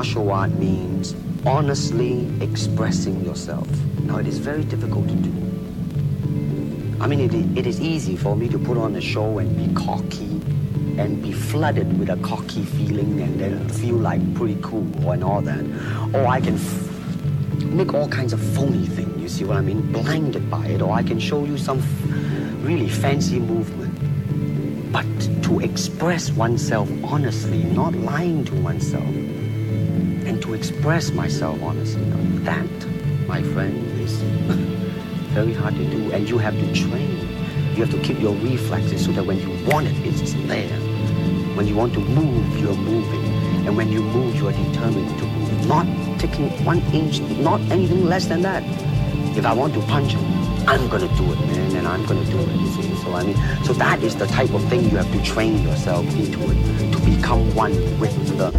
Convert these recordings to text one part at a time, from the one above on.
martial art means honestly expressing yourself. Now, it is very difficult to do. I mean, it, it is easy for me to put on a show and be cocky and be flooded with a cocky feeling and then feel like pretty cool and all that. Or I can f- make all kinds of phony things, you see what I mean? Blinded by it. Or I can show you some f- really fancy movement. But to express oneself honestly, not lying to oneself, express myself honestly, that, my friend, is very hard to do. And you have to train. You have to keep your reflexes so that when you want it, it's there. When you want to move, you're moving. And when you move, you are determined to move. Not taking one inch, not anything less than that. If I want to punch him, I'm gonna do it, man, and I'm gonna do it, you see. So I mean, so that is the type of thing you have to train yourself into it, to become one with the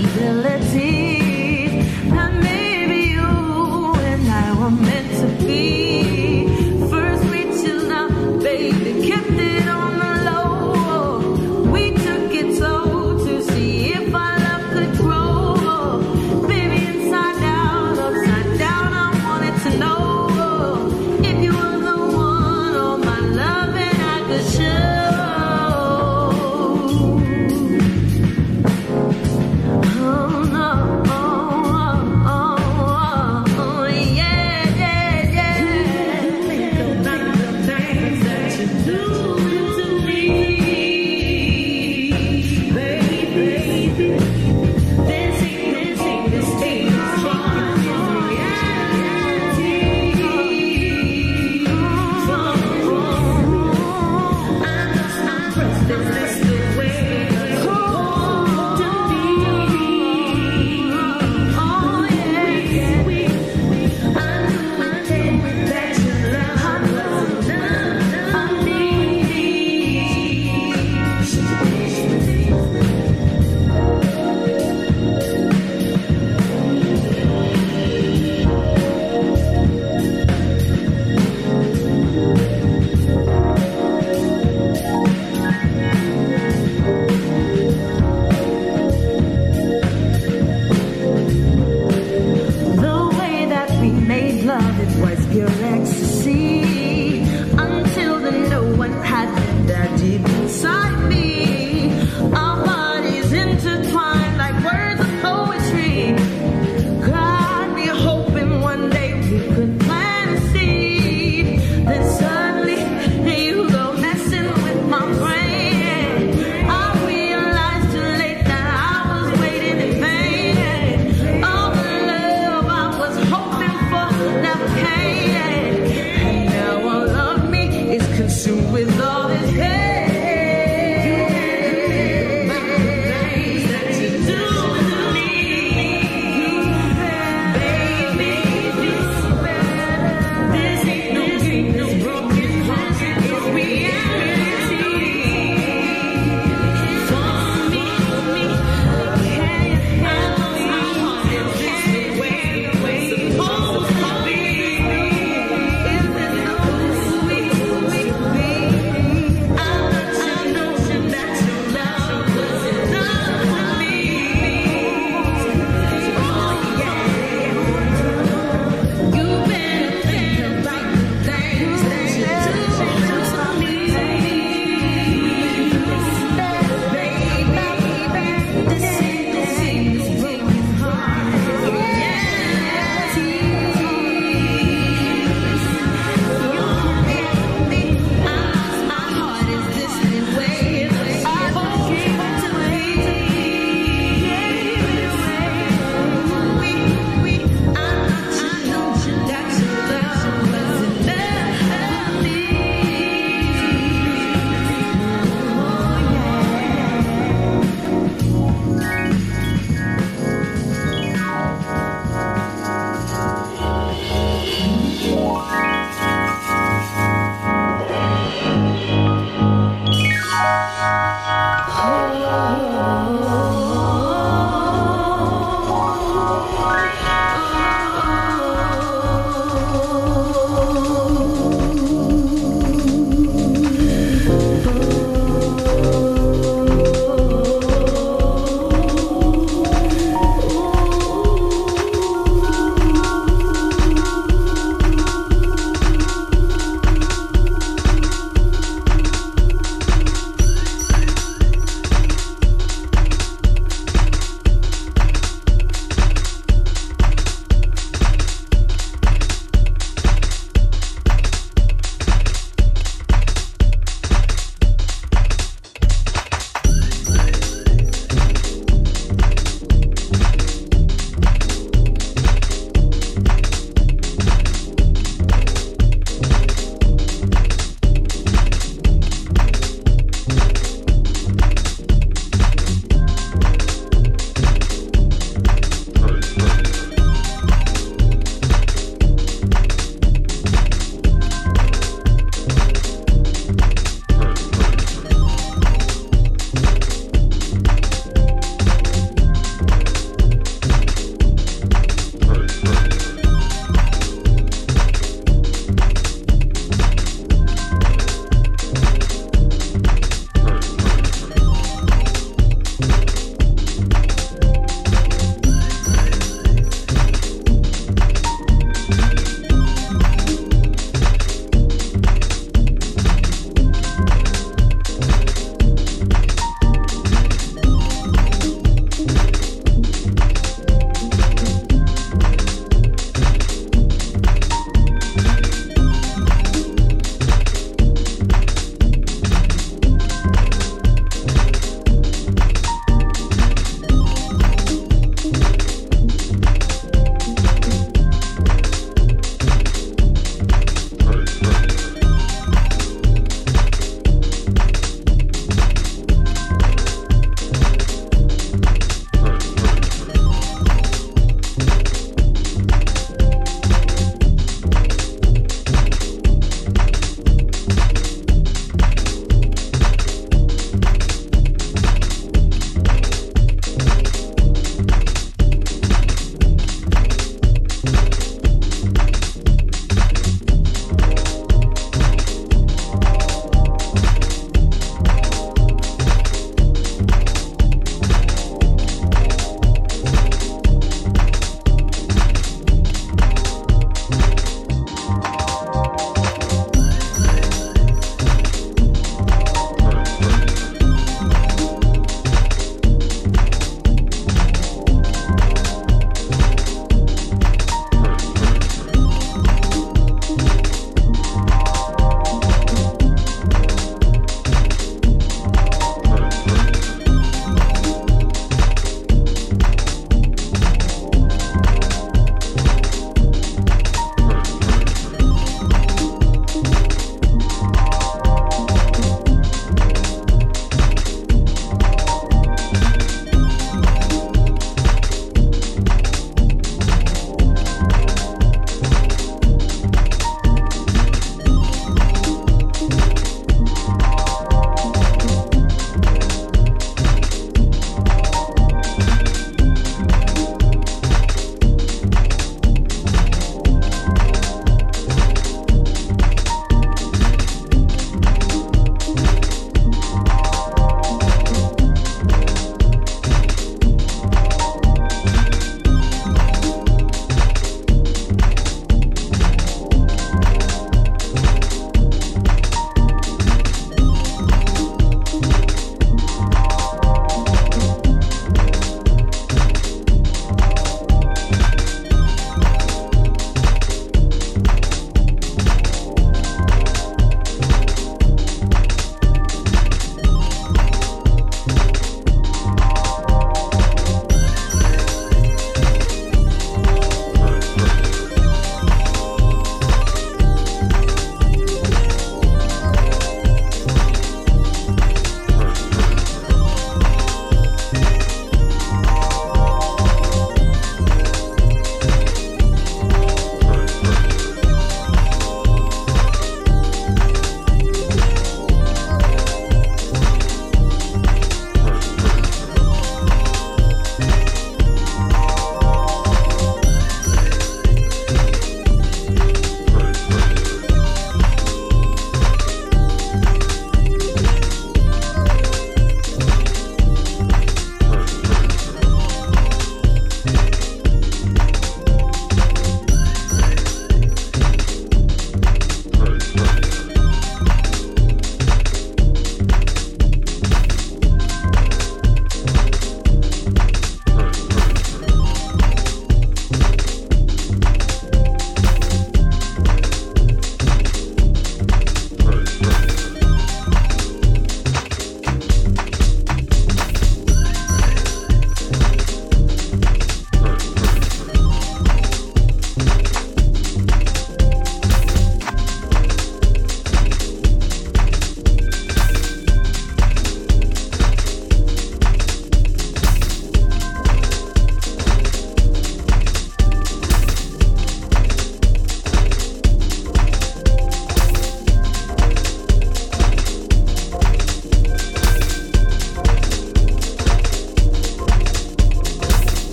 possibilities